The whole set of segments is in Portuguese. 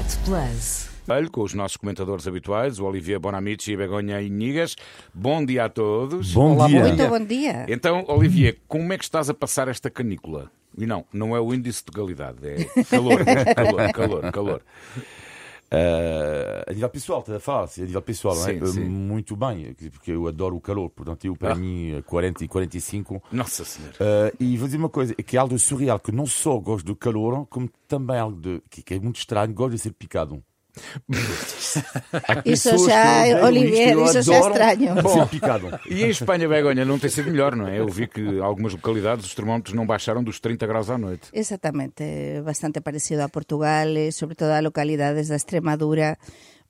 Euronet Plus. com os nossos comentadores habituais, o Olivier Bonamici e Begonha Inigas. Bom dia a todos. Bom Olá, dia. bom Muito bom dia. Então, Olivier, como é que estás a passar esta canícula? E não, não é o índice de galidade, é calor, calor, calor, calor. Eh, a nível pessoal, estás a falar, a nível pessoal, é? Sim, sim. Eh, Muito bem, porque eu adoro o calor, portanto, eu para Ah. mim, eh, 40 e 45. Nossa Senhora. Eh, e vou dizer uma coisa, que é algo surreal, que não só gosto do calor, como também algo de, que é muito estranho, gosto de ser picado. Isso já, odeiam Olivier, isso já é estranho. Ser picado. E em Espanha, Begonha, não tem sido melhor, não é? Eu vi que algumas localidades os termómetros não baixaram dos 30 graus à noite. Exactamente, é bastante parecido a Portugal, e sobre todo a localidades da Extremadura,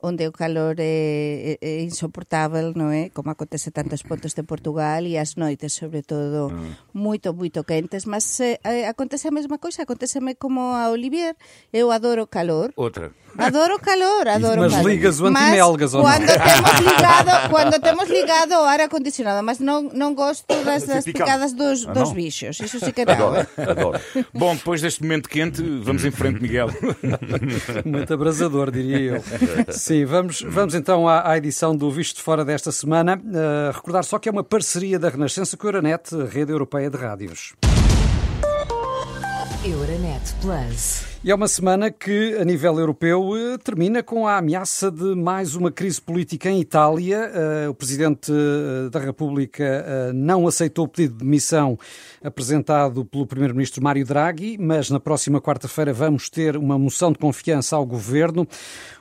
onde o calor é, é, é insoportável, non é? Como acontece en tantos pontos de Portugal e as noites, sobre todo, moito, moito quentes, mas eh, acontece a mesma coisa, aconteceme como a Olivier, eu adoro o calor, Outra. Adoro o calor, adoro Mas o calor. ligas o Mas antimelgas ou não? quando temos ligado, quando temos ligado o ar acondicionado, mas non, non gosto das, das Ser picado. picadas dos, Ah, dos não? bichos. Isso sí que não. Adoro, adoro. Bom, depois deste momento quente, vamos em frente, Miguel. Muito abrasador, diria eu. Sim, vamos, vamos então à, à edição do Visto de Fora desta semana. Uh, recordar só que é uma parceria da Renascença com a Euronet, a rede europeia de rádios. Euronet Plus. E é uma semana que, a nível europeu, eh, termina com a ameaça de mais uma crise política em Itália. Eh, O Presidente eh, da República não aceitou o pedido de demissão apresentado pelo Primeiro-Ministro Mário Draghi, mas na próxima quarta-feira vamos ter uma moção de confiança ao Governo.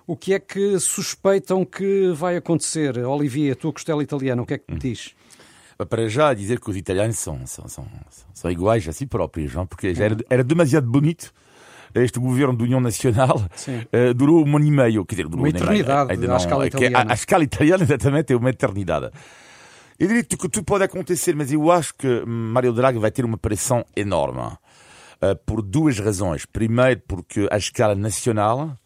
O que é que suspeitam que vai acontecer? Olivier, a tua costela italiana, o que é que me diz? Para já dizer que os italianos são, são, são, são iguais a si próprios, não? porque já era, era demasiado bonito. Este governo de União Nacional eh, durou um ano e meio, quer dizer, durou Uma um eternidade ainda à escala é que italiana. A, a escala italiana, exatamente, é uma eternidade. Eu diria que tudo pode acontecer, mas eu acho que Mário Draghi vai ter uma pressão enorme. eh, por duas razões. Primeiro, porque a escala nacional,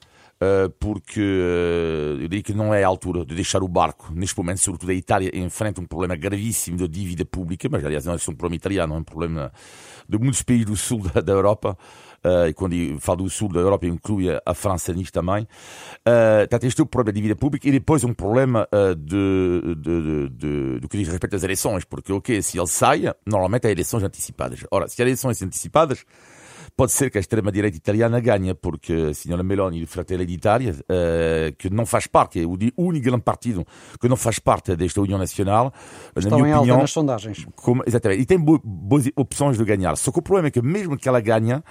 eh, porque eh, eu diria que não é a altura de deixar o barco. Neste momento, sobretudo a Itália enfrenta um problema gravíssimo de dívida pública, mas aliás não é só um problema italiano, é um problema de muitos países do sul da, da Europa. Eh, e quando falo do sul da Europa, eu incluo a França nisto também. Uh, portanto, este é o problema de dívida pública e depois um problema eh, de, de, de, do que diz respeito às eleições, porque ok, se ele saia, normalmente há eleições antecipadas. Ora, se há eleições antecipadas, pode ser que a extrema-direita italiana ganhe, porque a senhora Meloni de Fratelli d'Italia, eh, que não faz parte, é o único grande partido que não faz parte desta União Nacional, na Estão minha em alta opinião, nas sondagens. como- exatamente. E tem bo- boas opções de ganhar. Só que o problema é que mesmo que ela ganhe,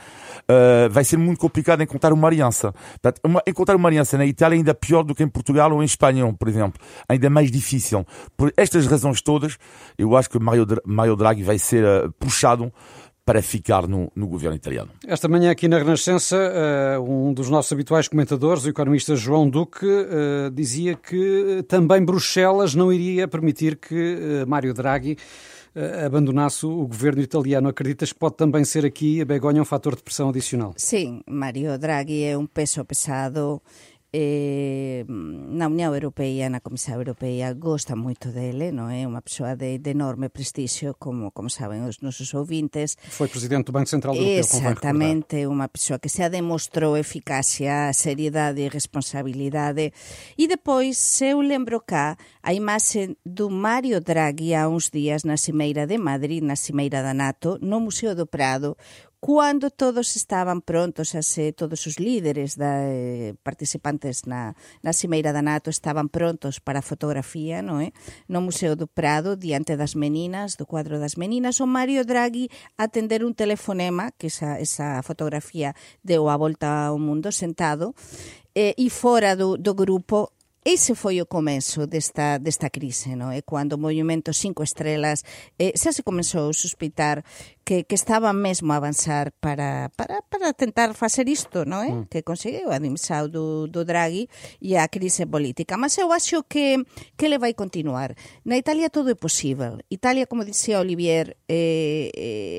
eh, vai ser muito complicado encontrar uma aliança. Portanto, uma- encontrar uma aliança na Itália é ainda pior do que em Portugal ou em Espanha, por exemplo. Ainda mais difícil. Por estas razões todas, eu acho que Mario, Mario Draghi vai ser eh, puxado para ficar no, no governo italiano. Esta manhã aqui na Renascença, eh, um dos nossos habituais comentadores, o economista João Duque, eh, dizia que também Bruxelas não iria permitir que eh, Mário Draghi eh, abandonasse o governo italiano. Acreditas que pode também ser aqui a Begonha um fator de pressão adicional? Sim, Mario Draghi é un peso pesado eh, na Unión Europea, na Comisión Europea, gosta moito dele, non é? Unha persoa de, de enorme prestixio, como, como saben os nosos ouvintes. Foi presidente do Banco Central recordar. Exactamente, unha persoa que xa demostrou eficacia, seriedade e responsabilidade. E depois, se eu lembro cá, a imaxe do Mario Draghi há uns días na Cimeira de Madrid, na Cimeira da NATO, no Museo do Prado, Cando todos estaban prontos, as, todos os líderes da, eh, participantes na, na Cimeira da NATO estaban prontos para a fotografía no, é? no Museo do Prado, diante das meninas, do cuadro das meninas, o Mario Draghi atender un telefonema, que esa, esa fotografía deu a volta ao mundo sentado, eh, e fora do, do grupo Ese foi o comezo desta, desta crise, non? E cando o Movimento Cinco Estrelas eh, xa se comenzou a suspitar que, que estaba mesmo a avanzar para, para, para tentar facer isto, non é? Mm. Que conseguiu a dimissão do, do Draghi e a crise política. Mas eu acho que, que ele vai continuar. Na Italia todo é posible. Italia, como dixía Olivier, é,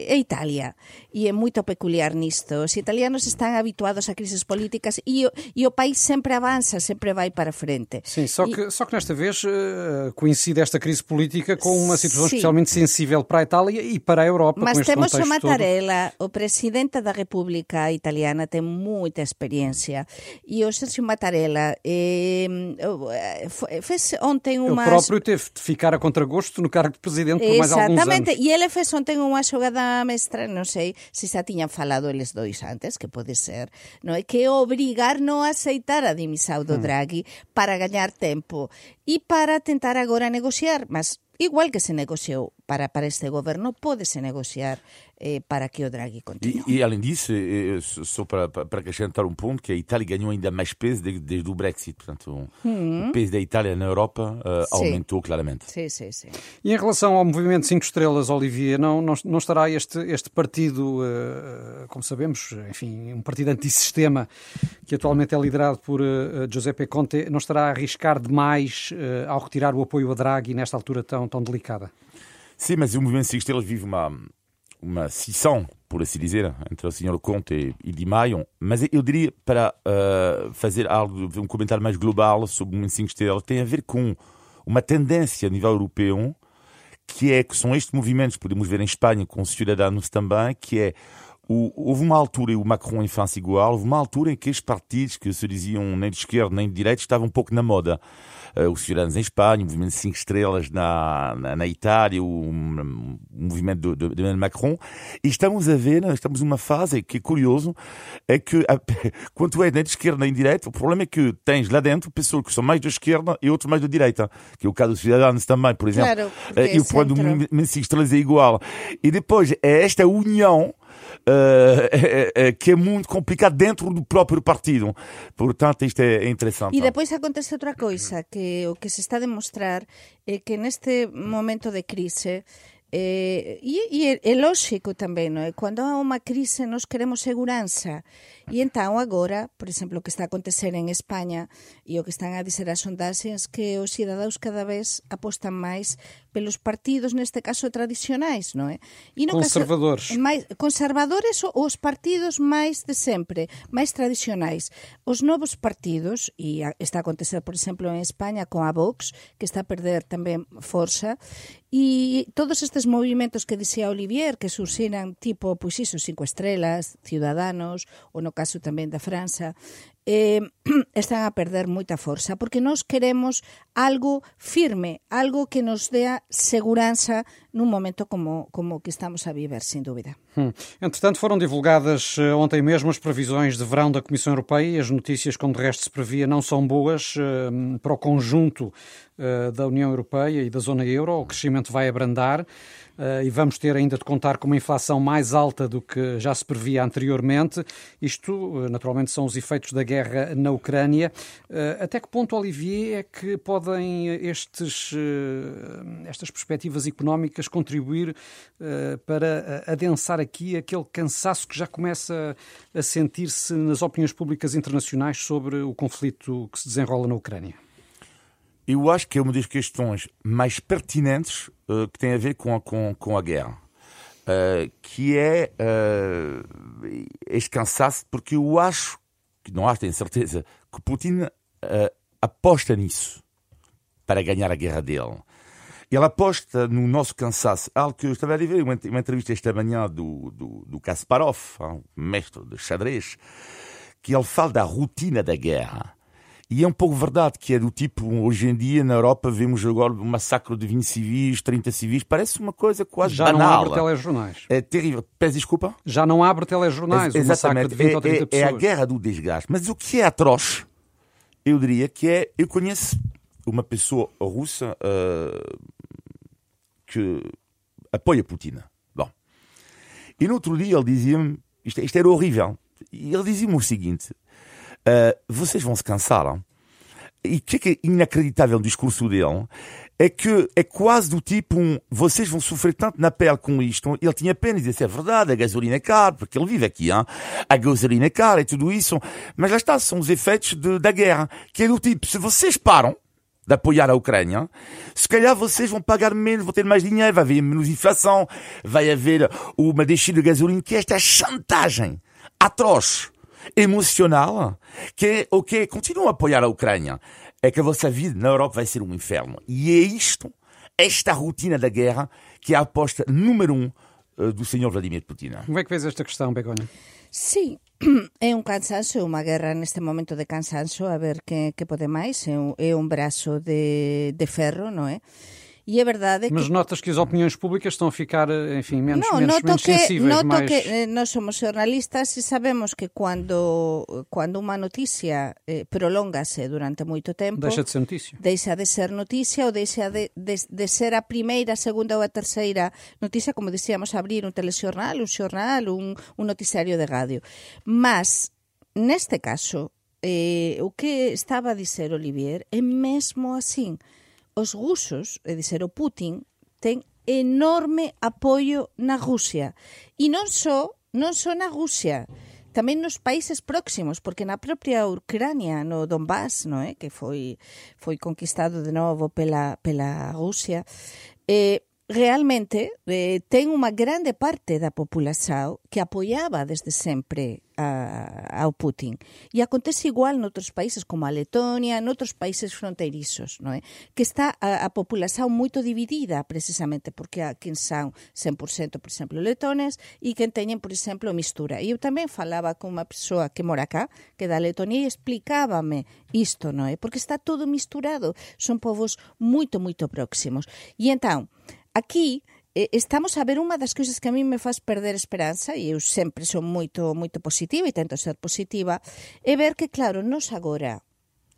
é Italia e é moito peculiar nisto. Os italianos están habituados a crises políticas e, o- e o país sempre avanza, sempre vai para frente. Sim, só E- que, só que nesta vez eh, coincide esta crise política com uma situação Sim. especialmente sensível para a Itália e para a Europa, Mas com este temos o Mattarella, o presidente da República Italiana tem muita experiência e o Sergio Mattarella eh, fez ontem uma... uma... Ele próprio teve de ficar a contragosto no cargo de presidente por mais alguns anos. Exatamente, e ele fez ontem unha xogada mestra, non sei se xa tiñan falado eles dois antes, que pode ser, non é? Que obrigar non a aceitar a dimisión do Hmm. Draghi para gañar tempo. E para tentar agora negociar, mas Igual que se negociou para, para este goberno, pódese negociar eh, para que o Draghi continue. E, e além disso, eh, só para, para acrescentar um ponto, que a Itália ganhou ainda mais peso desde, desde o Brexit. Portanto, o peso da Itália na Europa uh, Sim. aumentou claramente. Sim, sim, sim. E em relação ao movimento 5 estrelas, Olivier, não, não, não estará este, este partido, eh, como sabemos, enfim, um partido antissistema que atualmente é liderado por eh, Giuseppe Conte, não estará a arriscar demais eh, ao retirar o apoio a Draghi nesta altura tão, tão delicada? Sim, mas o movimento 5 estrelas vive uma, uma cisão, por assim dizer, entre o Sr. Conte e, Di Maio. Mas eu diria, para uh, fazer algo, um comentário mais global sobre o movimento 5 estrelas, tem a ver com uma tendência a nível europeu, que é que são estes movimentos, podemos ver em Espanha com os cidadãos também, que é o, houve uma altura, e o Macron em França igual, houve uma altura em que estes partidos que se diziam nem de esquerda nem de direita estavam um pouco na moda. Uh, os cidadãos em Espanha, o movimento de 5 estrelas na, na, na Itália, o, o movimento de, de, de, Macron. E estamos a ver, estamos numa fase que é curioso, é que a, quando é nem de esquerda nem de direita, o problema é que tens lá dentro pessoas que são mais da esquerda e outros mais da direita, que é o caso dos cidadãos também, por exemplo. Claro, uh, e o problema do movimento de 5 estrelas é igual. E depois é esta união Uh, que é muito complicado dentro do próprio partido. Portanto, isto é interessante. E depois acontece outra coisa, que o que se está a demonstrar é que neste momento de crise Eh, e, e é, é lógico tamén, non é? Cando há unha crise nos queremos seguranza e entón agora, por exemplo, o que está a acontecer en España e o que están a dizer as sondaxes que os cidadaos cada vez apostan máis pelos partidos, neste caso tradicionais, non é? E no conservadores. Caso, máis, conservadores ou os partidos máis de sempre, máis tradicionais. Os novos partidos, e está a acontecer, por exemplo, en España con a Vox, que está a perder tamén forza, e todos estes movimentos que dixía Olivier, que surxiran tipo, pois iso, cinco estrelas, ciudadanos, ou no caso tamén da França, eh, están a perder moita forza, porque nós queremos algo firme, algo que nos dea seguranza nun momento como, como que estamos a viver, sem dúvida. Hum. Entretanto, foram divulgadas uh, ontem mesmo as previsões de verão da Comissão Europeia e as notícias, como de resto se previa, não são boas uh, para o conjunto uh, da União Europeia e da zona euro. O crescimento vai abrandar. Uh, e vamos ter ainda de contar com uma inflação mais alta do que já se previa anteriormente. Isto, uh, naturalmente, são os efeitos da guerra na Ucrânia. Uh, até que ponto, Olivier, é que podem estes, estas perspectivas económicas contribuir para adensar aqui aquele cansaço que já começa a sentir-se nas opiniões públicas internacionais sobre o conflito que se desenrola na Ucrânia? Eu acho que é uma das questões mais pertinentes uh, que tem a ver com a, com, com a guerra. Uh, que é uh, este cansaço, porque eu acho, que não acho, tenho certeza, que Putin aposta nisso para ganhar a guerra dele. Ele aposta no nosso cansaço. Algo que eu estava a ver uma, uma entrevista esta manhã do, do, do Kasparov, mestre de xadrez, que ele fala da rotina da guerra. E é um pouco verdade que é do tipo, hoje em dia na Europa vemos agora um massacre de 20 civis, 30 civis, parece uma coisa quase Já banal. não abre telejornais. É terrível. Peço desculpa? Já não abre telejornais, um massacre de 20 é, ou 30 é, pessoas. É a guerra do desgaste. Mas o que é atroz, eu diria que é, eu conheço uma pessoa russa uh, que apoia Putin. Bom. E no outro dia ele dizia-me, isto, isto era horrível, e ele dizia-me o seguinte, Uh, vocês vão se cansar. Hein? E o que é inacreditável no discurso dele é que é quase do tipo um, vocês vão sofrer tanto na pele com isto. Ele tinha pena de dizer, é verdade, a gasolina é cara, porque ele vive aqui, hein? a gasolina é cara e tudo isso. Mas lá está, são os efeitos de, da guerra, que é do tipo, se vocês param de apoiar a Ucrânia, se calhar vocês vão pagar menos, vão ter mais dinheiro, vai haver menos inflação, vai haver uma descida de gasolina, que é esta chantagem atroz emocional que é o que continua a apoiar a Ucrânia é que a vossa vida na Europa vai ser um inferno. E é isto, esta rotina da guerra, que é a aposta número um do senhor Vladimir Putin. Como é que vês esta questão, Begonha? Sí, é un cansancio, é unha guerra neste momento de cansancio, a ver que, que pode máis, é un, é un brazo de, de ferro, non é? E é verdade Mas que... notas que as opiniões públicas estão a ficar, enfim, menos, No, menos, noto menos que, sensíveis, noto mais... que eh, nós somos jornalistas e sabemos que cando, cando unha noticia eh, prolongase durante moito tempo Deixa de ser notícia. deixa de ser noticia ou deixa de, de, de ser a primeira, a segunda ou a terceira noticia, como dicíamos, abrir un telexornal, un xornal, un, un noticiario de radio. Mas, neste caso, eh, o que estaba a dizer Olivier é mesmo así. os rusos, é dizer, o Putin, ten enorme apoio na Rusia. E non só, non só na Rusia, tamén nos países próximos, porque na propia Ucrania, no Donbass, no é? que foi foi conquistado de novo pela, pela Rusia, eh, realmente eh, ten unha grande parte da população que apoiaba desde sempre a, ao Putin. E acontece igual noutros países como a Letonia, noutros países fronteirizos, non é? que está a, a população moito dividida precisamente porque há quen son 100% por exemplo letones e quen teñen por exemplo mistura. E eu tamén falaba con unha persoa que mora acá, que é da Letonia e explicábame isto, non é? Porque está todo misturado, son povos moito moito próximos. E entón, aquí estamos a ver unha das cousas que a mí me faz perder esperanza e eu sempre son moito moito positiva e tento ser positiva é ver que claro, nos agora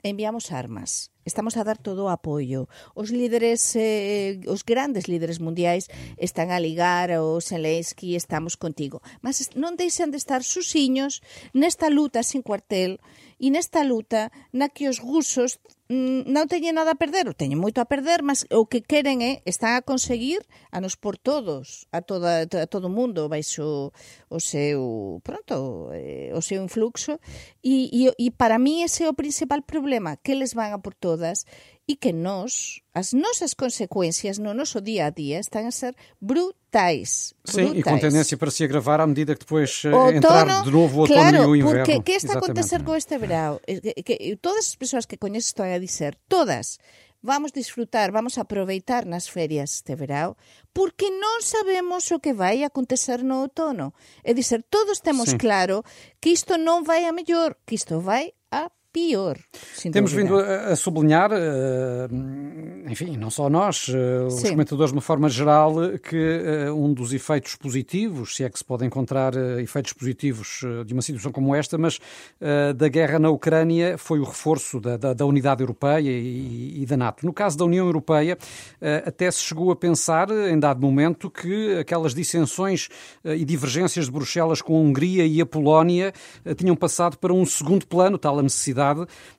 enviamos armas estamos a dar todo o apoio. Os líderes, eh, os grandes líderes mundiais están a ligar ao Zelensky, estamos contigo. Mas non deixan de estar susiños nesta luta sin cuartel e nesta luta na que os rusos Mm, non teñen nada a perder, teñen moito a perder, mas o que queren é están a conseguir a nos por todos, a toda a todo o mundo baixo o seu, pronto, eh, o seu influxo. E, e, e para mí ese é o principal problema, que les van a por todas e que nós, as nosas consecuencias no noso día a día están a ser brutais. Sim, e com brutais. tendência para se agravar à medida que depois eh, O entrar de novo o outono claro, e o inverno. porque que está a acontecer con este verão? É Que, que todas as persoas que coñeces están a dizer, todas, vamos disfrutar, vamos aproveitar nas ferias este verão, porque non sabemos o que vai acontecer no outono. É dizer, todos temos Sim. claro que isto non vai a mellor, que isto vai pior. Temos vindo a, a sublinhar, eh, enfim, não só nós, eh, os comentadores de uma forma geral, que eh, um dos efeitos positivos, se é que se pode encontrar efeitos positivos de uma situação como esta, mas da guerra na Ucrânia foi o reforço da, da, da unidade europeia e, e da NATO. No caso da União Europeia, até se chegou a pensar, em dado momento, que aquelas dissensões e divergências de Bruxelas com a Hungria e a Polónia tinham passado para um segundo plano, tal a necessidade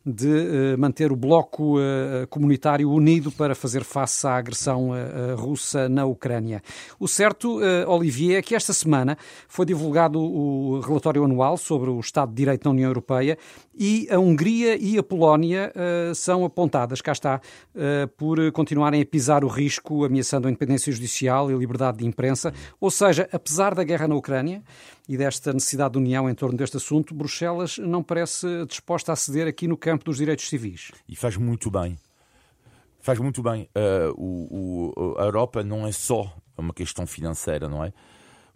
de eh, manter o bloco eh, comunitário unido para fazer face à agressão eh, russa na Ucrânia. O certo, Olivier, é que esta semana foi divulgado o relatório anual sobre o Estado de Direito na União Europeia e a Hungria e a Polónia são apontadas, cá está, por continuarem a pisar o risco, ameaçando a independência judicial e a liberdade de imprensa. Ou seja, apesar da guerra na Ucrânia e desta necessidade de união em torno deste assunto, Bruxelas não parece disposta a ceder aqui no campo dos direitos civis. E faz muito bem. Faz muito bem. Eh, o, o- a Europa não é só uma questão financeira, não é?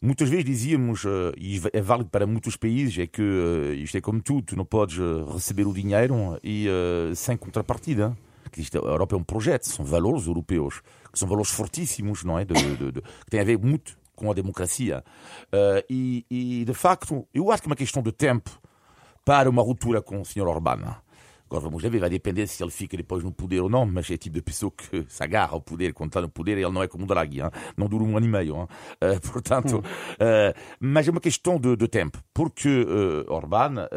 Muitas vezes dizíamos, eh, e é válido para muitos países, é que eh, isto é como tudo, tu não podes eh, receber o dinheiro e sem contrapartida. A Europa é um projeto, são valores europeus, que são valores fortíssimos, não é? De- de- de- que têm a ver muito com a democracia. Eh, e, e, de facto, eu acho que é uma questão de tempo para uma ruptura com o Sr. Orbán. Agora vamos ver, vai depender se ele fica depois no poder ou não, mas é o tipo de pessoa que se agarra ao poder, quando está no poder, ele não é como o Draghi, hein? não dura um ano e meio. hein? Eh, portanto, eh, mas é uma questão de, de tempo, porque eh, Orbán,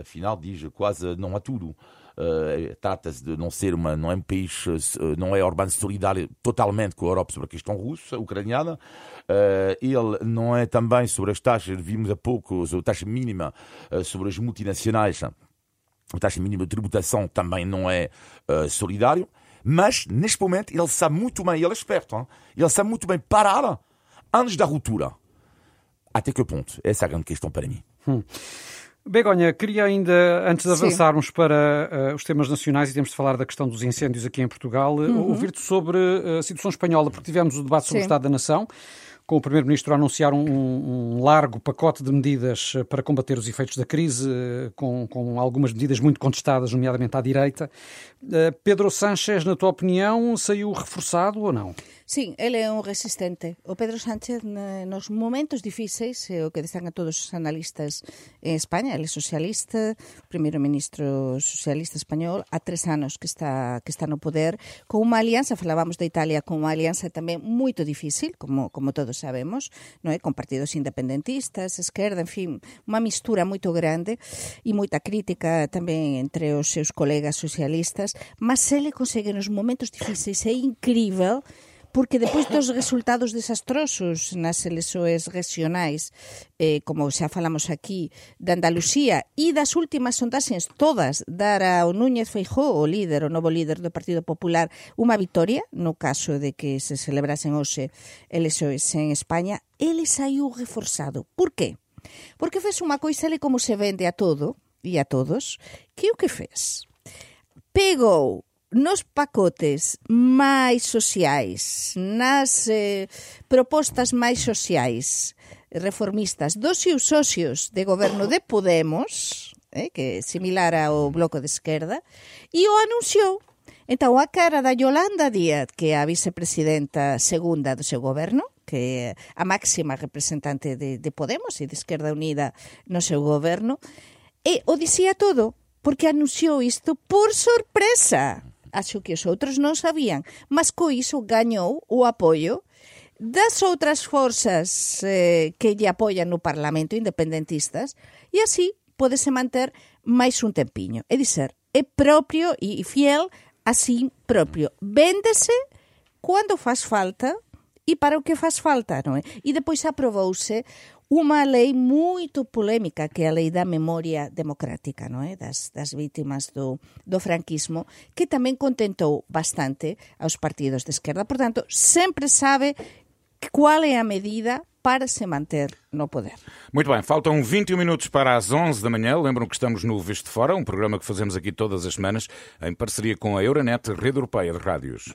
afinal, diz quase não a tudo. Eh, Trata-se de não ser uma, não é um país, eh, não é Orbán solidário totalmente com a Europa sobre a questão russa, ucraniana. Eh, ele não é também sobre as taxas, vimos há pouco, a taxa mínima sobre as multinacionais a taxa mínima de tributação também não é solidário, mas neste momento ele sabe muito bem, ele é esperto, hein? ele sabe muito bem parar antes da ruptura. Até que ponto? Essa é a grande questão para mim. Begonha, queria ainda, antes de avançarmos Sim. para uh, os temas nacionais e temos de falar da questão dos incêndios aqui em Portugal, uhum. ouvir-te sobre a situação espanhola, porque tivemos o debate sobre Sim. o Estado da Nação com o Primeiro-Ministro a anunciar um, um, largo pacote de medidas eh, para combater os efeitos da crise, eh, com, com algumas medidas muito contestadas, nomeadamente à direita. Eh, Pedro Sánchez, na tua opinião, saiu reforçado ou não? Sí, ele é un resistente. O Pedro Sánchez nos momentos difíceis, é o que destacan todos os analistas en España, ele é socialista, primeiro ministro socialista español, há tres anos que está que está no poder, con unha alianza, falábamos de Italia, con unha alianza tamén moito difícil, como como todos sabemos, non é? Con partidos independentistas, esquerda, en fin, unha mistura moito grande e moita crítica tamén entre os seus colegas socialistas, mas ele consegue nos momentos difíceis, é incrível porque depois dos resultados desastrosos nas eleições regionais, eh, como xa falamos aquí, de Andalucía e das últimas sondaxes todas dar ao Núñez Feijó, o líder, o novo líder do Partido Popular, unha vitoria, no caso de que se celebrasen hoxe eleições en España, ele saiu reforzado. Por qué? Porque fez unha coisa ele como se vende a todo e a todos, que o que fez? Pegou nos pacotes máis sociais, nas eh, propostas máis sociais reformistas dos seus socios de goberno de Podemos, eh, que é similar ao bloco de esquerda, e o anunciou. Entón, a cara da Yolanda Díaz, que é a vicepresidenta segunda do seu goberno, que é a máxima representante de, de Podemos e de Esquerda Unida no seu goberno, e o dicía todo, porque anunciou isto por sorpresa. Acho que os outros non sabían, mas co iso gañou o apoio das outras forzas eh, que lle apoian no Parlamento independentistas e así podese manter máis un tempiño. É dizer, é propio e fiel así propio. Véndese cando faz falta e para o que faz falta, non é? E depois aprobouse unha lei moito polémica que é a lei da memoria democrática, non é? Das, das vítimas do, do franquismo, que tamén contentou bastante aos partidos de esquerda. Por tanto, sempre sabe qual é a medida para se manter no poder. Muito bem, faltam 21 minutos para as 11 da manhã. Lembram que estamos no Visto Fora, um programa que fazemos aqui todas as semanas, em parceria com a Euronet, Rede Europeia de Rádios.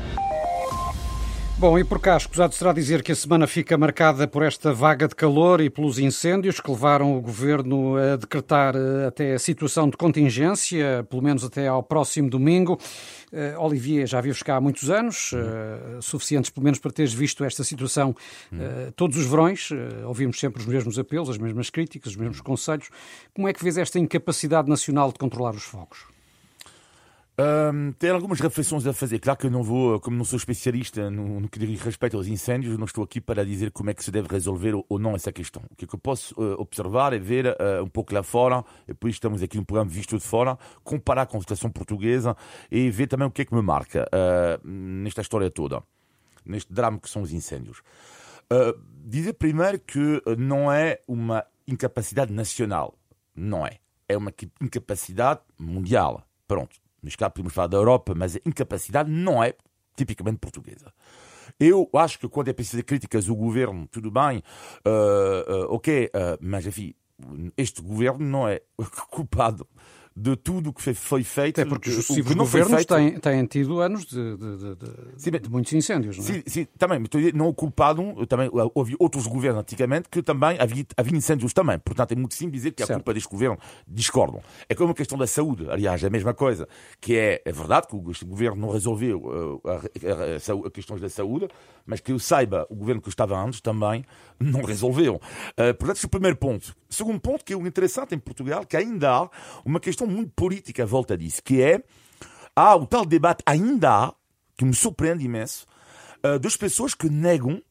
Bom, e por cá, escusado será dizer que a semana fica marcada por esta vaga de calor e pelos incêndios que levaram o governo a decretar eh, até a situação de contingência, pelo menos até ao próximo domingo. Uh, Olivier, já vives cá há muitos anos, uh, suficientes pelo menos para teres visto esta situação uh, todos os verões. ouvimos sempre os mesmos apelos, as mesmas críticas, os mesmos conselhos. Como é que vês esta incapacidade nacional de controlar os fogos? Um, tem algumas reflexões a fazer. Claro que eu não vou, como não sou especialista no, no que diz respeito aos incêndios, não estou aqui para dizer como é que se deve resolver ou não essa questão. O que, é eu posso uh, observar é ver uh, um pouco lá fora, e depois estamos aqui no programa visto de fora, comparar com a situação portuguesa e ver também o que é que me marca uh, nesta história toda, neste drama que são os incêndios. dizer primeiro que não é uma incapacidade nacional. Não é. É uma incapacidade mundial. Pronto mas cá podemos falar da Europa, mas a incapacidade não é tipicamente portuguesa. Eu acho que quando é preciso críticas o governo, tudo bem, uh, uh, ok, uh, mas enfim, este governo não é culpado de tudo o que foi feito. É porque os sucessivos governos feito... têm, têm, tido anos de, de, de, sim, de, muitos incêndios, não é? Sim, sim também, não o culpado, também houve outros governos antigamente que também havia, havia incêndios também. Portanto, é muito simples dizer que a culpa deste governo discordam. É como a questão da saúde, aliás, é a mesma coisa, que é, é verdade que este governo não resolveu uh, a, a, a, a questões da saúde, mas que eu saiba, o governo que estava antes também não resolveu. Uh, portanto, esse é o primeiro ponto. Segundo ponto, que é o interessante em Portugal, que ainda há uma questão muito política à volta disso, que é, há o tal debate, ainda há, que me surpreende imenso, uh, das pessoas que negam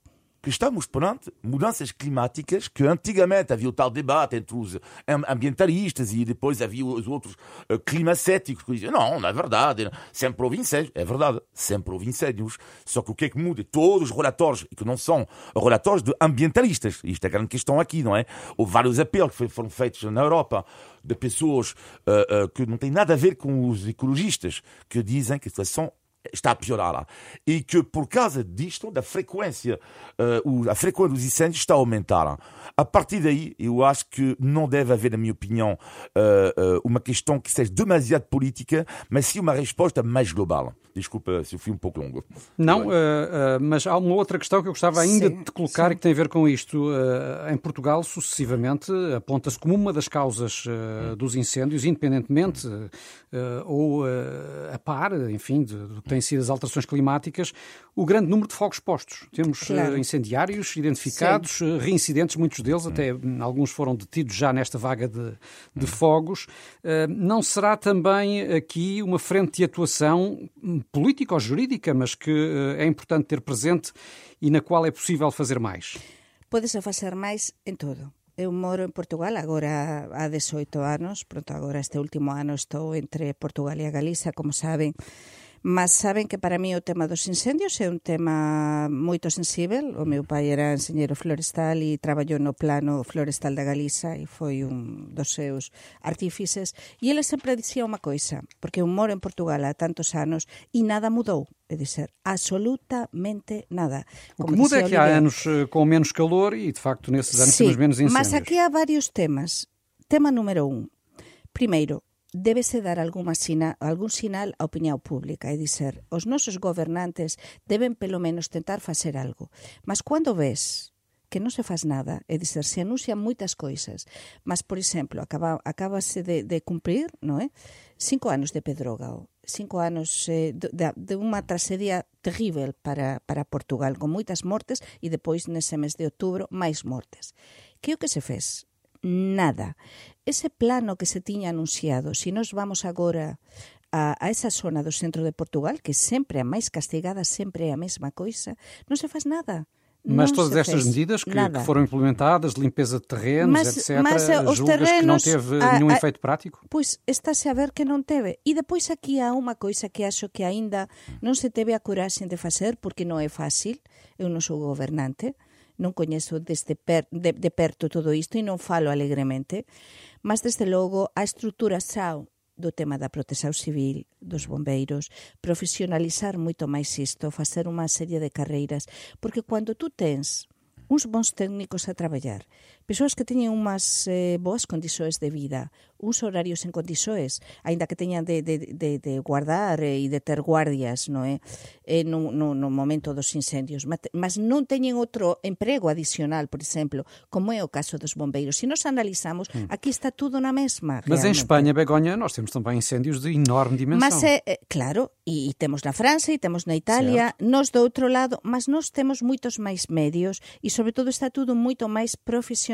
que estamos perante mudanças climáticas que antigamente havia o tal debate entre os ambientalistas e depois havia os outros uh, climacéticos que diziam não, não é verdade, sempre houve incêndios. É verdade, sempre houve incêndios. Só que o que é que muda? Todos os relatórios, que não são relatórios de ambientalistas, isto é a grande questão aqui, não é? Houve vários apelos que foram feitos na Europa de pessoas uh, uh, que não têm nada a ver com os ecologistas, que dizem que a situação está a piorar. E que por causa disto, da frequência, uh, a frequência dos incêndios está a aumentar. A partir daí, eu acho que não deve haver, na minha opinião, uh, uh, uma questão que seja demasiado política, mas sim uma resposta mais global. Desculpa se eu fui um pouco longo. Não, uh, uh, mas há uma outra questão que eu gostava ainda sim, de colocar sim. e que tem a ver com isto. Uh, em Portugal, sucessivamente, aponta-se como uma das causas dos incêndios, independentemente ou a par, enfim, de, do que têm sido as alterações climáticas, o grande número de fogos postos. Temos claro. incendiários identificados, sim. reincidentes, muitos deles, até alguns foram detidos já nesta vaga de, de fogos. Não será também aqui uma frente de atuação política ou jurídica, mas que eh, é importante ter presente e na qual é possível fazer mais? Pode-se fazer máis en todo. Eu moro en Portugal agora há 18 anos, pronto, agora este último ano estou entre Portugal e a Galiza, como saben, mas saben que para mí o tema dos incendios é un tema moito sensível. O meu pai era enxeñero florestal e traballou no plano florestal da Galiza e foi un dos seus artífices. E ele sempre dicía unha coisa, porque eu moro en Portugal há tantos anos e nada mudou. É dizer, absolutamente nada. Como o que muda é que Oliver, há anos eh, com menos calor e, de facto, nesses anos sí, temos menos incêndios. Mas aquí há varios temas. Tema número un. Primeiro, débese dar alguma sina, algún sinal á opinión pública e dizer os nosos gobernantes deben pelo menos tentar facer algo. Mas cando ves que non se faz nada, é dizer, se anuncian moitas coisas, mas, por exemplo, acaba, acabase de, de cumprir non é? cinco anos de Pedrógao, cinco anos eh, de, de unha tragedia terrível para, para Portugal, con moitas mortes e depois nese mes de outubro máis mortes. Que o que se fez? Nada. Ese plano que se tiña anunciado, se nos vamos agora a, a esa zona do centro de Portugal, que sempre a máis castigada, sempre é a mesma coisa, non se faz nada. Mas todas estas medidas que, que, foram implementadas, limpeza de terrenos, mas, etc., mas, os terrenos, que não teve a, nenhum a, efeito prático? Pois está-se a ver que non teve. E depois aquí há unha coisa que acho que aínda non se teve a coragem de facer, porque non é fácil, eu non sou gobernante, non coñezo desde per, de, de perto todo isto e non falo alegremente, mas desde logo a estrutura xa do tema da protección civil, dos bombeiros, profesionalizar moito máis isto, facer unha serie de carreiras, porque cando tú tens uns bons técnicos a traballar, persoas que teñen unhas eh, boas condições de vida, uns horarios en condições, aínda que teñan de, de, de, de guardar e de ter guardias no, é? Eh, no, no, no momento dos incendios, mas non teñen outro emprego adicional, por exemplo, como é o caso dos bombeiros. Se nos analizamos, hum. aquí está tudo na mesma. Mas realmente. em Espanha, Begonha, nós temos também incêndios de enorme dimensão. Mas é, eh, claro, e, e temos na França e temos na Itália, certo. nós do outro lado, mas nós temos moitos máis medios e sobre todo está tudo moito máis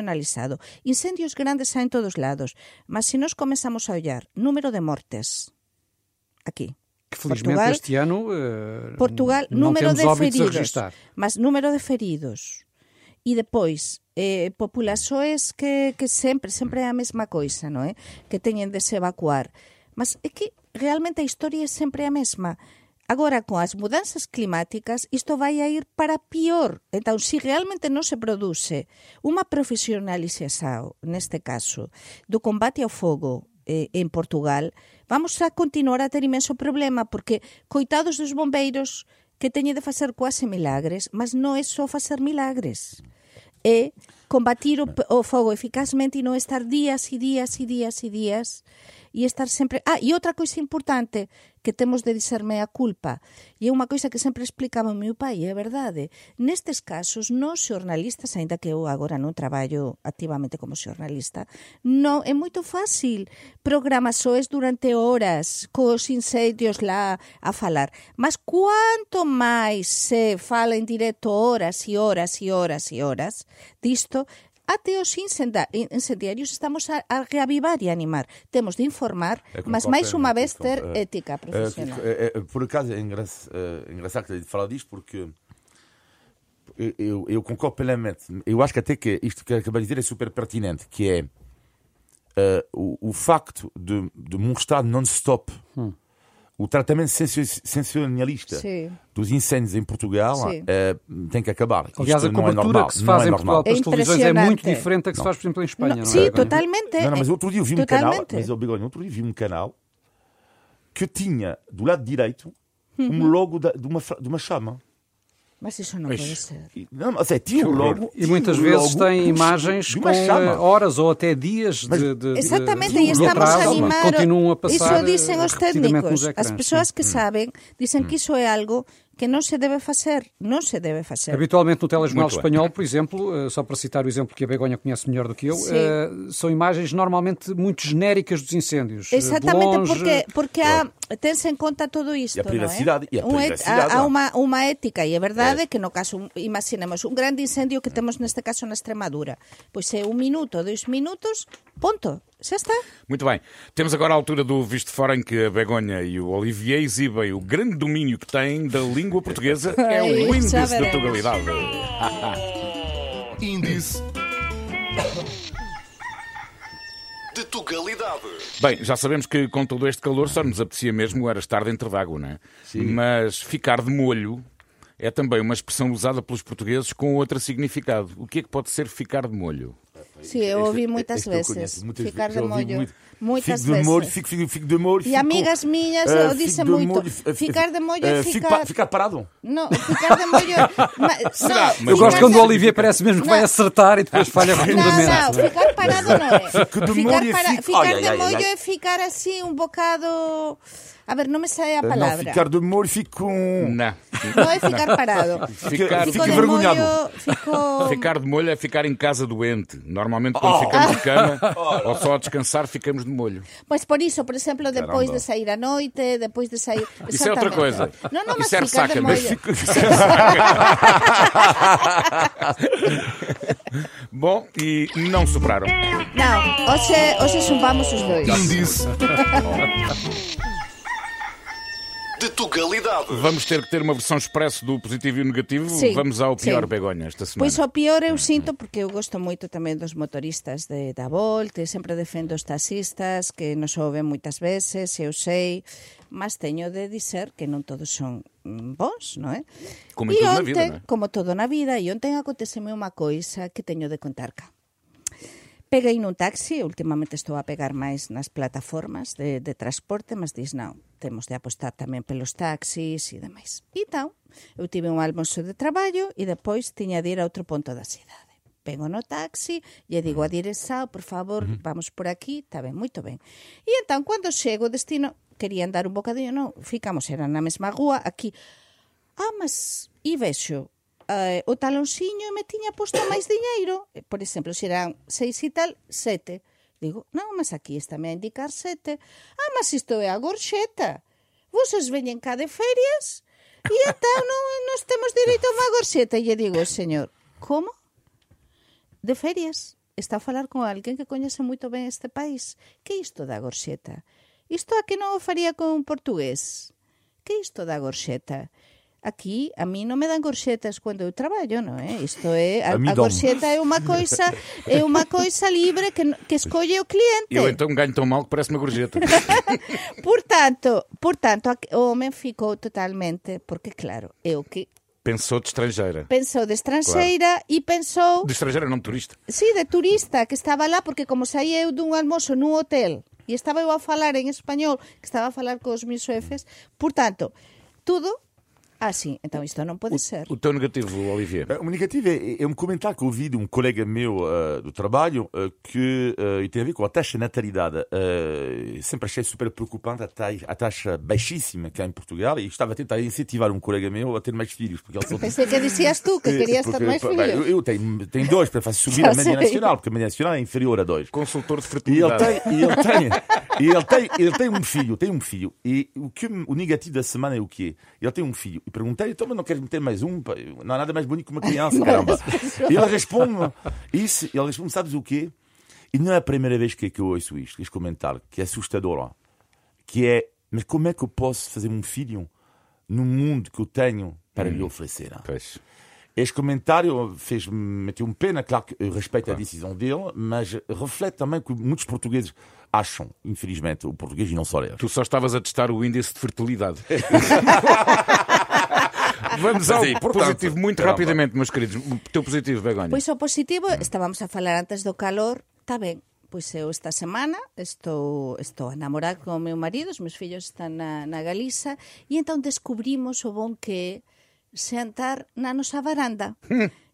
profesionalizado. Incendios grandes en todos lados, mas se nos comenzamos a olhar número de mortes aquí, que felizmente Portugal, este ano uh, Portugal, número de feridos, mas número de feridos. E depois, eh, populações que, que sempre, sempre é a mesma coisa, non é? Que teñen de se evacuar. Mas é que realmente a historia é sempre a mesma. Agora, con as mudanzas climáticas, isto vai a ir para pior. Entón, se realmente non se produce unha profesionalización, neste caso, do combate ao fogo eh, en Portugal, vamos a continuar a ter imenso problema, porque coitados dos bombeiros que teñen de facer quase milagres, mas non é só facer milagres. É combatir o, o fogo eficazmente e non estar días e días e días e días e estar sempre... Ah, e outra coisa importante que temos de discerme a culpa. E é unha coisa que sempre explicaba o meu pai, é verdade. Nestes casos, nos xornalistas, aínda que eu agora non traballo activamente como xornalista, non é moito fácil programas soes durante horas cos incendios lá a falar. Mas cuanto máis se fala en directo horas e horas e horas e horas disto, até os incendiarios estamos a, a reavivar e animar. Temos de informar, é mas mais uma vez ter é, ética profissional. É, é, por acaso é engraçado, é engraçado que falar disto porque eu, eu, eu concordo plenamente. Eu acho que até que isto que acabei de dizer é super pertinente, que é uh, o, o, facto de, de um Estado non-stop, hum. O tratamento sensacionalista Sim. dos incêndios em Portugal uh, tem que acabar. Aliás, isto a cobertura é que se faz é em Portugal pelas é televisões é muito diferente da que não. se faz, por exemplo, em Espanha. Não, não sim, é? totalmente. Não, não, mas outro dia eu vi um canal, mas eu, outro dia vi um canal que tinha do lado direito um logo de, uma, de uma chama. Mas isso não pode ser. Não, mas é, tinha logo. E muitas vezes tem imagens com eh, horas ou até dias de, de Exatamente, de, e estamos a animar. Continuam a passar isso dizem os técnicos. As pessoas que sabem dizem que isso é algo que não se deve fazer, não se deve fazer. Habitualmente no telejornal espanhol, por exemplo, eh, só para citar o exemplo que a Begonha conhece melhor do que eu, uh, são imagens normalmente muito genéricas dos incêndios. Exatamente, longe... porque, porque há, tem-se em conta tudo isto. E a privacidade. É? E a privacidade há, há uma, uma ética, e é verdade é. que no caso, imaginemos, um grande incêndio que temos neste caso na Extremadura, pois é um minuto, dois minutos, ponto. Já está. Muito bem. Temos agora a altura do visto fora em que a Begonha e o Olivier exibem o grande domínio que têm da língua portuguesa. É o índice da totalidade. índice de Tugalidade. Bem, já sabemos que com todo este calor só nos apetecia mesmo era estar dentro d'água, não é? Sim. Mas ficar de molho é também uma expressão usada pelos portugueses com outro significado. O que é que pode ser ficar de molho? Sim, eu ouvi muitas vezes. Ficar de molho. Muitas fico vezes. De molho, fico, fico, fico de molho. E amigas minhas, uh, eu disse muito. Molho, ficar de molho é ficar. ficar parado? Não, ficar de molho. mas, não, eu gosto quando o Olivier parece mesmo que não. vai acertar e depois falha rotundamente. Não, não, ficar parado não é. Fico de molho ficar, para, ficar de molho é ficar assim um bocado. A ver, não me sai a palavra. Não, ficar de molho fico com. Não. Não é ficar parado. Ficar, fico. Molho, fico... Ficar de molho é ficar em casa doente. Normalmente, quando oh. ficamos de cama ou só a descansar, ficamos de molho. Pois por isso, por exemplo, depois de sair à noite, depois de sair. Isso é outra coisa. Não, não, mas isso é ficar de molho. Fico... Bom, e não superaram. Não, hoje, hoje chumbamos os dois. Índice. De Tugalidade. Vamos ter que ter uma versão expresso do positivo e o negativo. Sim, Vamos ao pior sim. Begonha esta semana. Pois o pior eu sinto porque eu gosto moito tamén dos motoristas de, da Volt, e sempre defendo os taxistas que nos ouvem moitas veces, eu sei, mas teño de dizer que non todos son mm, bons, non é? Como todo na vida, é? Como todo na vida, e ontem aconteceme unha coisa que teño de contar cá. Peguei nun taxi, últimamente estou a pegar máis nas plataformas de, de transporte, mas dis, non, temos de apostar tamén pelos taxis e demais. E tal, eu tive un almoço de traballo e depois tiña de ir a outro ponto da cidade. Pego no taxi e digo a dirección, por favor, vamos por aquí, está ben, moito ben. E entón, cando chego o destino, quería andar un bocadinho, non, ficamos, era na mesma rúa, aquí. Ah, mas, e vexo, eh, o talonxiño me tiña posto máis diñeiro, por exemplo, se eran seis e tal, sete. Digo, non, mas aquí está me a indicar sete. Ah, mas isto é a gorxeta. Voses veñen cá de ferias e entón non, nos temos direito a unha gorxeta. E lle digo, señor, como? De ferias. Está a falar con alguén que coñece moito ben este país. Que isto da gorxeta? Isto a que non o faría con un portugués? Que isto da gorxeta? Aquí a mí non me dan gorxetas cando eu traballo, non é? Isto é a, a, a gorxeta é unha coisa é unha coisa libre que que escolle o cliente. Eu entón ganho tão mal que parece unha gorxeta. por tanto, por tanto, o homem ficou totalmente, porque claro, é o que Pensou de estrangeira. Pensou de estrangeira claro. e pensou... De estrangeira, non turista. Sí, de turista, que estaba lá porque como saía eu dun almoço nun hotel e estaba eu a falar en español, que estaba a falar cos meus xefes, por tanto, tudo ah, sim, então isto não pode o, ser. O teu negativo, Olivier? O negativo é, é um comentário que ouvi de um colega meu uh, do trabalho uh, que uh, tem a ver com a taxa de natalidade. Uh, sempre achei super preocupante a taxa, a taxa baixíssima que há em Portugal e estava a tentar incentivar um colega meu a ter mais filhos. Porque ele Pensei que dizias tu que querias ter mais filhos. Eu, eu tenho, tenho dois para fazer subir Já a média sei. nacional, porque a média nacional é inferior a dois. Consultor de fertilidade. E ele tem, e ele tem, e ele tem, ele tem um filho, tem um filho. E o, que, o negativo da semana é o quê? Ele tem um filho. E perguntei, então, mas não queres meter mais um? Não há nada mais bonito que uma criança, caramba. e ele responde isso, ele responde, sabes o quê? E não é a primeira vez que, que eu ouço isto, este comentário, que é assustador, que é, mas como é que eu posso fazer um filho no mundo que eu tenho para hum. lhe oferecer? Pois. Este comentário fez-me meteu um pena, claro que eu respeito claro. a decisão dele, mas reflete também que muitos portugueses acham, infelizmente, o português e não só ele. Tu só estavas a testar o índice de fertilidade. Vamos ao portanto, positivo muito caramba. rapidamente, meus queridos. O teu positivo, Begonha. Pois o positivo, estávamos a falar antes do calor, está ben. Pois eu esta semana estou, estou a namorar con o meu marido, os meus fillos están na, na Galiza, e entón descubrimos o bon que sentar na nosa varanda.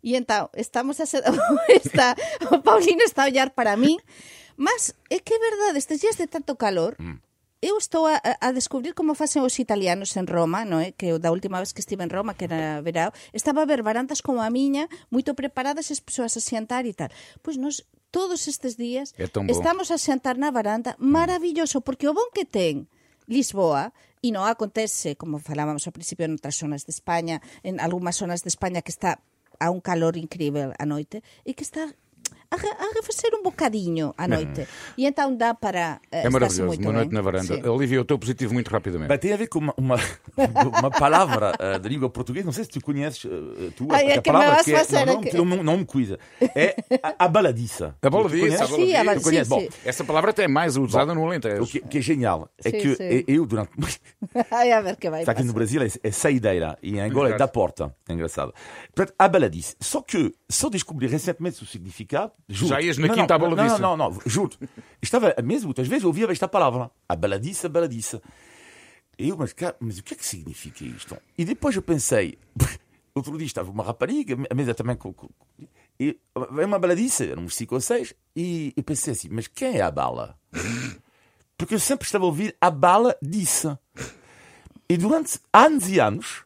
e entón, estamos a ser... está, o Paulino está a ollar para mí, mas é que é verdade, estes días de tanto calor, mm eu estou a, a descubrir como facen os italianos en Roma, non é? Eh, que da última vez que estive en Roma, que era verao, estaba a ver barantas como a miña, moito preparadas as persoas a xantar e tal. Pois nos todos estes días estamos a xantar na baranda, maravilloso, porque o bon que ten Lisboa e non acontece, como falábamos ao principio, en outras zonas de España, en algunhas zonas de España que está a un calor incrível a noite, e que está a, a fazer um bocadinho à noite. E então dá para. Uh, é maravilhoso, uma noite na varanda. Sim. Olivia, eu estou positivo muito rapidamente. Mas tem a ver com uma, uma, uma palavra uh, de língua portuguesa, não sei se tu conheces, uh, tu, Ai, a, é a palavra que é, não, não, não, não me cuida. É a, a baladiça. A baladiça, a baladiça. Sim, a baladiça. Bom, essa palavra até é mais usada Bom, no Alentejo. O que, que, é genial é sim, que sim. eu, durante. Ai, a ver que vai. Está aqui no Brasil é, é saideira e em Angola é da porta. É engraçado. Portanto, a baladice. Só que só descobri recentemente o significado. Juro. Já ias na não, quinta não, baladice. Não, não, não, juro. Estava mesmo muitas vezes ouvia esta palavra. A baladice, a baladice. E eu, mas, cara, mas o que é que significa isto? E depois eu pensei. Outro dia estava uma rapariga, a mesa também com. E é uma baladice, eram uns 5 ou 6, e eu pensei assim, mas quem é a bala? Porque eu sempre estava a ouvir a bala disse. E durante anos e anos,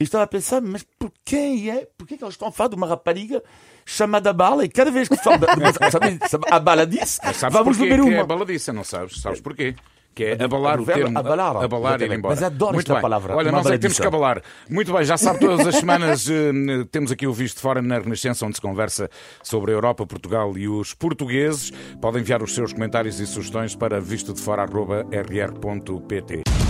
eu estava a pensar, mas por quem é? Por que, é que eles estão a falar de uma rapariga chamada Bala? E cada vez que falam a Bala disse, vamos beber uma. Que é a Bala disse, não sabes? Sabes porquê? que é abalar o termo, abalar, abalar e ir embora. Mas adoro Muito esta bem. palavra. Olha, nós é que temos que abalar. Muito bem, já sabe, todas as semanas eh, temos aqui o Visto Fora na Renascença, onde se conversa sobre a Europa, Portugal e os portugueses. Podem enviar os seus comentários e sugestões para vistodefora.rr.pt.